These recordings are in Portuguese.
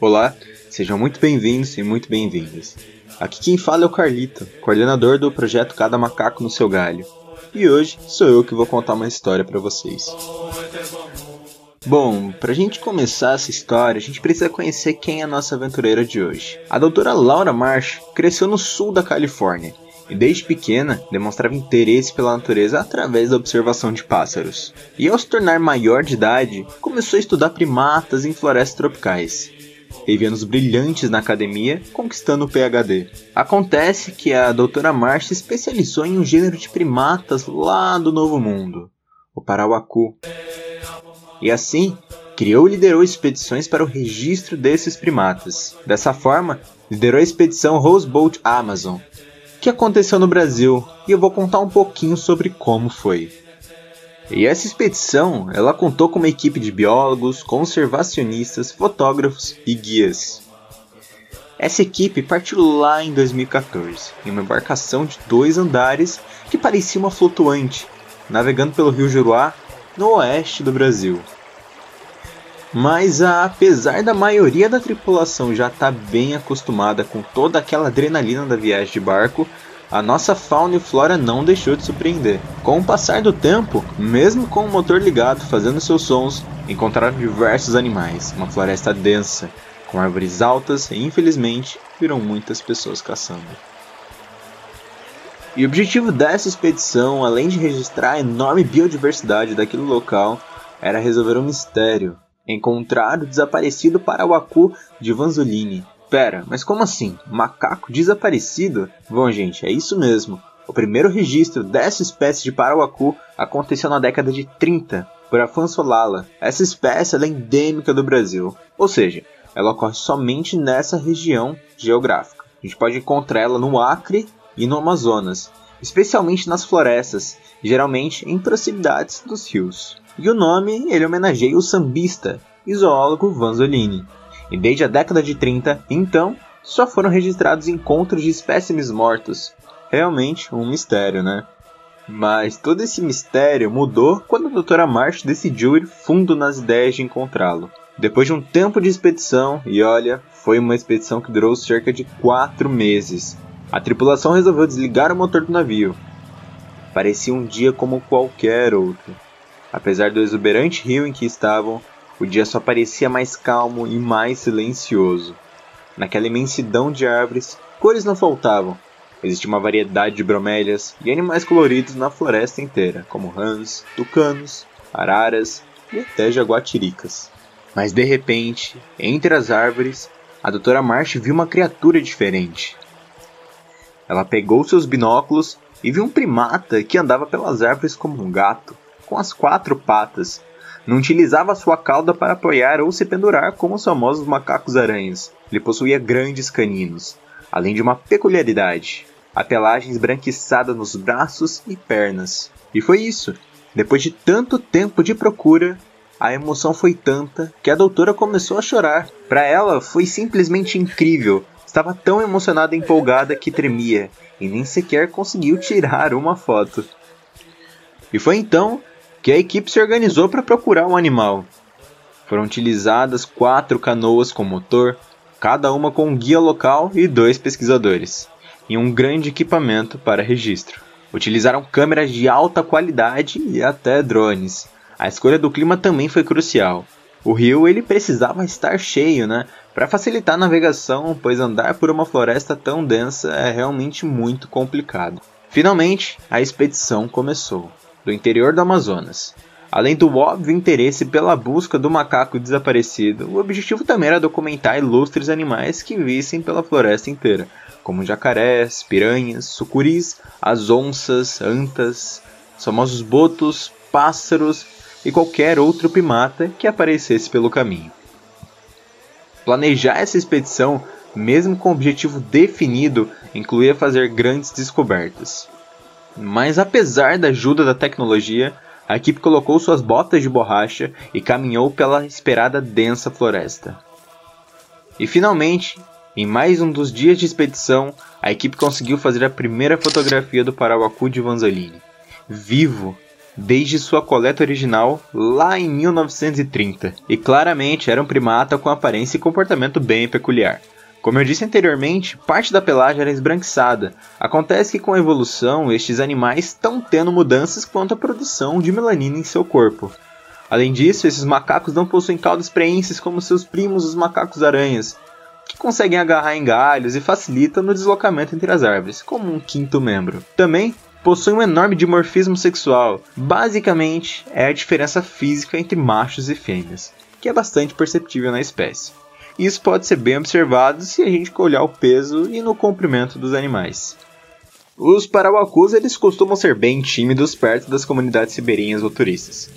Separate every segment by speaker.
Speaker 1: Olá, sejam muito bem-vindos e muito bem-vindas. Aqui quem fala é o Carlito, coordenador do projeto Cada Macaco no Seu Galho. E hoje sou eu que vou contar uma história para vocês. Bom, pra gente começar essa história, a gente precisa conhecer quem é a nossa aventureira de hoje. A doutora Laura Marsh cresceu no sul da Califórnia e desde pequena demonstrava interesse pela natureza através da observação de pássaros. E ao se tornar maior de idade, começou a estudar primatas em florestas tropicais. Teve anos brilhantes na academia, conquistando o PhD. Acontece que a doutora Marsh se especializou em um gênero de primatas lá do Novo Mundo, o Parauacu. E assim, criou e liderou expedições para o registro desses primatas. Dessa forma, liderou a expedição Roseboat Amazon, que aconteceu no Brasil, e eu vou contar um pouquinho sobre como foi. E essa expedição, ela contou com uma equipe de biólogos, conservacionistas, fotógrafos e guias. Essa equipe partiu lá em 2014, em uma embarcação de dois andares que parecia uma flutuante, navegando pelo rio Juruá, no oeste do Brasil. Mas apesar da maioria da tripulação já estar tá bem acostumada com toda aquela adrenalina da viagem de barco, a nossa fauna e flora não deixou de surpreender. Com o passar do tempo, mesmo com o motor ligado fazendo seus sons, encontraram diversos animais, uma floresta densa, com árvores altas e infelizmente viram muitas pessoas caçando. E o objetivo dessa expedição, além de registrar a enorme biodiversidade daquele local, era resolver um mistério encontrar o desaparecido Parauacu de Vanzolini. Pera, mas como assim? Macaco desaparecido? Bom, gente, é isso mesmo. O primeiro registro dessa espécie de Parauacu aconteceu na década de 30 por Afonso Lala. Essa espécie é endêmica do Brasil, ou seja, ela ocorre somente nessa região geográfica. A gente pode encontrar ela no Acre e no Amazonas, especialmente nas florestas, geralmente em proximidades dos rios. E o nome ele homenageia o sambista e zoólogo Vanzolini. E desde a década de 30, então, só foram registrados encontros de espécimes mortos. Realmente um mistério, né? Mas todo esse mistério mudou quando a doutora Marsh decidiu ir fundo nas ideias de encontrá-lo. Depois de um tempo de expedição, e olha, foi uma expedição que durou cerca de 4 meses, a tripulação resolveu desligar o motor do navio. Parecia um dia como qualquer outro. Apesar do exuberante rio em que estavam, o dia só parecia mais calmo e mais silencioso. Naquela imensidão de árvores, cores não faltavam. Existia uma variedade de bromélias e animais coloridos na floresta inteira, como rãs, tucanos, araras e até jaguatiricas. Mas de repente, entre as árvores, a doutora Marsh viu uma criatura diferente. Ela pegou seus binóculos e viu um primata que andava pelas árvores como um gato com as quatro patas. Não utilizava sua cauda para apoiar ou se pendurar como os famosos macacos-aranhas. Ele possuía grandes caninos, além de uma peculiaridade: a pelagem esbranquiçada nos braços e pernas. E foi isso. Depois de tanto tempo de procura, a emoção foi tanta que a doutora começou a chorar. Para ela foi simplesmente incrível. Estava tão emocionada e empolgada que tremia e nem sequer conseguiu tirar uma foto. E foi então que a equipe se organizou para procurar o um animal. Foram utilizadas quatro canoas com motor, cada uma com um guia local e dois pesquisadores, e um grande equipamento para registro. Utilizaram câmeras de alta qualidade e até drones. A escolha do clima também foi crucial. O rio ele precisava estar cheio, né, para facilitar a navegação, pois andar por uma floresta tão densa é realmente muito complicado. Finalmente, a expedição começou do interior do Amazonas. Além do óbvio interesse pela busca do macaco desaparecido, o objetivo também era documentar ilustres animais que vissem pela floresta inteira, como jacarés, piranhas, sucuris, as onças, antas, famosos botos, pássaros e qualquer outro primata que aparecesse pelo caminho. Planejar essa expedição, mesmo com o objetivo definido, incluía fazer grandes descobertas. Mas apesar da ajuda da tecnologia, a equipe colocou suas botas de borracha e caminhou pela esperada densa floresta. E finalmente, em mais um dos dias de expedição, a equipe conseguiu fazer a primeira fotografia do Paraguacu de Vanzolini. Vivo! desde sua coleta original lá em 1930, e claramente era um primata com aparência e comportamento bem peculiar. Como eu disse anteriormente, parte da pelagem era esbranquiçada. Acontece que com a evolução, estes animais estão tendo mudanças quanto à produção de melanina em seu corpo. Além disso, esses macacos não possuem caudas preenses como seus primos os macacos aranhas, que conseguem agarrar em galhos e facilitam no deslocamento entre as árvores, como um quinto membro. Também possuem um enorme dimorfismo sexual. Basicamente, é a diferença física entre machos e fêmeas, que é bastante perceptível na espécie. Isso pode ser bem observado se a gente olhar o peso e no comprimento dos animais. Os parauacus eles costumam ser bem tímidos perto das comunidades ribeirinhas ou turistas.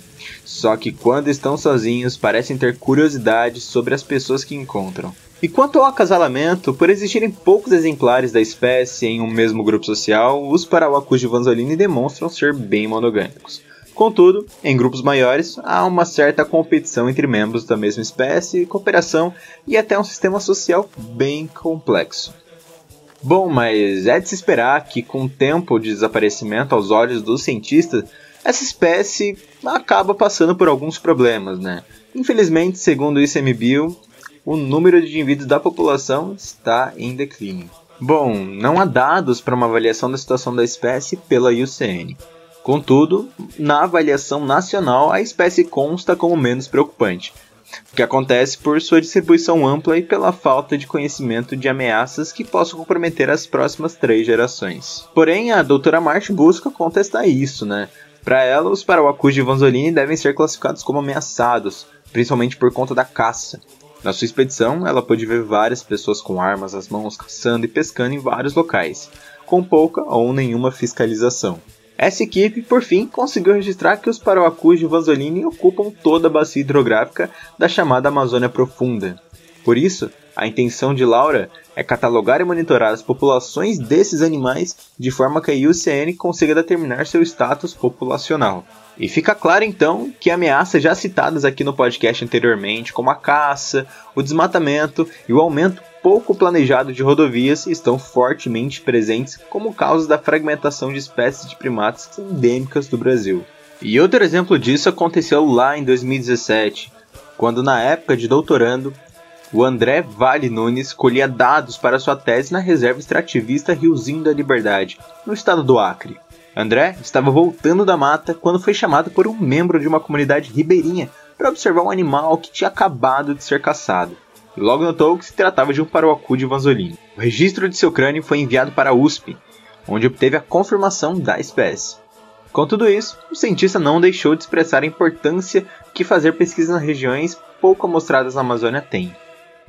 Speaker 1: Só que quando estão sozinhos, parecem ter curiosidade sobre as pessoas que encontram. E quanto ao acasalamento, por existirem poucos exemplares da espécie em um mesmo grupo social, os parauacus de Vanzolini demonstram ser bem monogâmicos. Contudo, em grupos maiores, há uma certa competição entre membros da mesma espécie, cooperação e até um sistema social bem complexo. Bom, mas é de se esperar que, com o tempo de desaparecimento aos olhos dos cientistas, essa espécie acaba passando por alguns problemas, né? Infelizmente, segundo o ICMBio, o número de indivíduos da população está em declínio. Bom, não há dados para uma avaliação da situação da espécie pela IUCN. Contudo, na avaliação nacional, a espécie consta como menos preocupante, o que acontece por sua distribuição ampla e pela falta de conhecimento de ameaças que possam comprometer as próximas três gerações. Porém, a doutora March busca contestar isso, né? Para ela, os parauacus de Vanzolini devem ser classificados como ameaçados, principalmente por conta da caça. Na sua expedição, ela pôde ver várias pessoas com armas às mãos caçando e pescando em vários locais, com pouca ou nenhuma fiscalização. Essa equipe, por fim, conseguiu registrar que os parauacus de Vanzolini ocupam toda a bacia hidrográfica da chamada Amazônia Profunda. Por isso, a intenção de Laura é catalogar e monitorar as populações desses animais de forma que a IUCN consiga determinar seu status populacional. E fica claro então que ameaças já citadas aqui no podcast anteriormente, como a caça, o desmatamento e o aumento pouco planejado de rodovias, estão fortemente presentes como causa da fragmentação de espécies de primatas endêmicas do Brasil. E outro exemplo disso aconteceu lá em 2017, quando na época de doutorando o André Vale Nunes colhia dados para sua tese na reserva extrativista Riozinho da Liberdade, no estado do Acre. André estava voltando da mata quando foi chamado por um membro de uma comunidade ribeirinha para observar um animal que tinha acabado de ser caçado. Logo notou que se tratava de um paroacu de Vanzolini. O registro de seu crânio foi enviado para a USP, onde obteve a confirmação da espécie. Com tudo isso, o cientista não deixou de expressar a importância que fazer pesquisas nas regiões pouco amostradas na Amazônia tem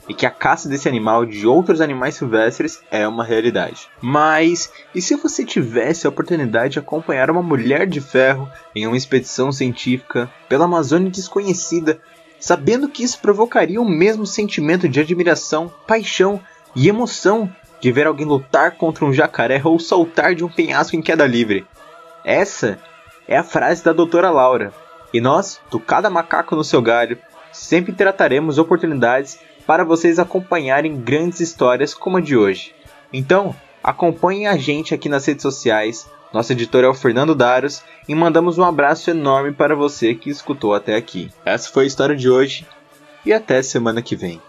Speaker 1: e que a caça desse animal de outros animais silvestres é uma realidade. Mas e se você tivesse a oportunidade de acompanhar uma mulher de ferro em uma expedição científica pela Amazônia desconhecida, sabendo que isso provocaria o mesmo sentimento de admiração, paixão e emoção de ver alguém lutar contra um jacaré ou saltar de um penhasco em queda livre? Essa é a frase da doutora Laura. E nós, do Cada Macaco no Seu Galho, sempre trataremos oportunidades para vocês acompanharem grandes histórias como a de hoje. Então, acompanhem a gente aqui nas redes sociais. Nosso editor é o Fernando Daros e mandamos um abraço enorme para você que escutou até aqui. Essa foi a história de hoje e até semana que vem.